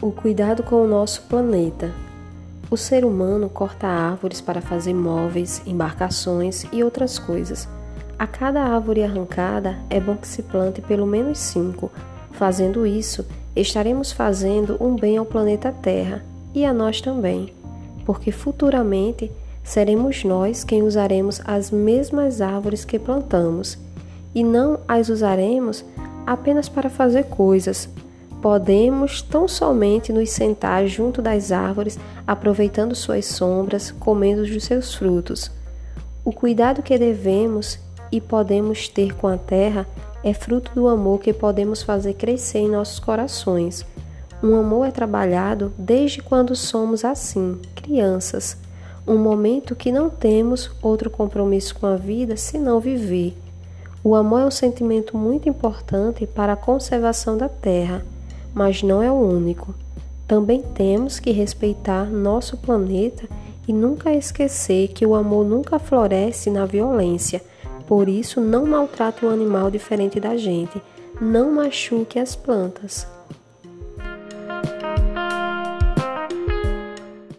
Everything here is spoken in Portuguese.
O cuidado com o nosso planeta. O ser humano corta árvores para fazer móveis, embarcações e outras coisas. A cada árvore arrancada é bom que se plante pelo menos cinco. Fazendo isso, estaremos fazendo um bem ao planeta Terra e a nós também, porque futuramente seremos nós quem usaremos as mesmas árvores que plantamos e não as usaremos apenas para fazer coisas, Podemos tão somente nos sentar junto das árvores, aproveitando suas sombras, comendo dos seus frutos. O cuidado que devemos e podemos ter com a terra é fruto do amor que podemos fazer crescer em nossos corações. Um amor é trabalhado desde quando somos assim, crianças, um momento que não temos outro compromisso com a vida senão viver. O amor é um sentimento muito importante para a conservação da terra mas não é o único. Também temos que respeitar nosso planeta e nunca esquecer que o amor nunca floresce na violência. Por isso, não maltrate um animal diferente da gente. Não machuque as plantas.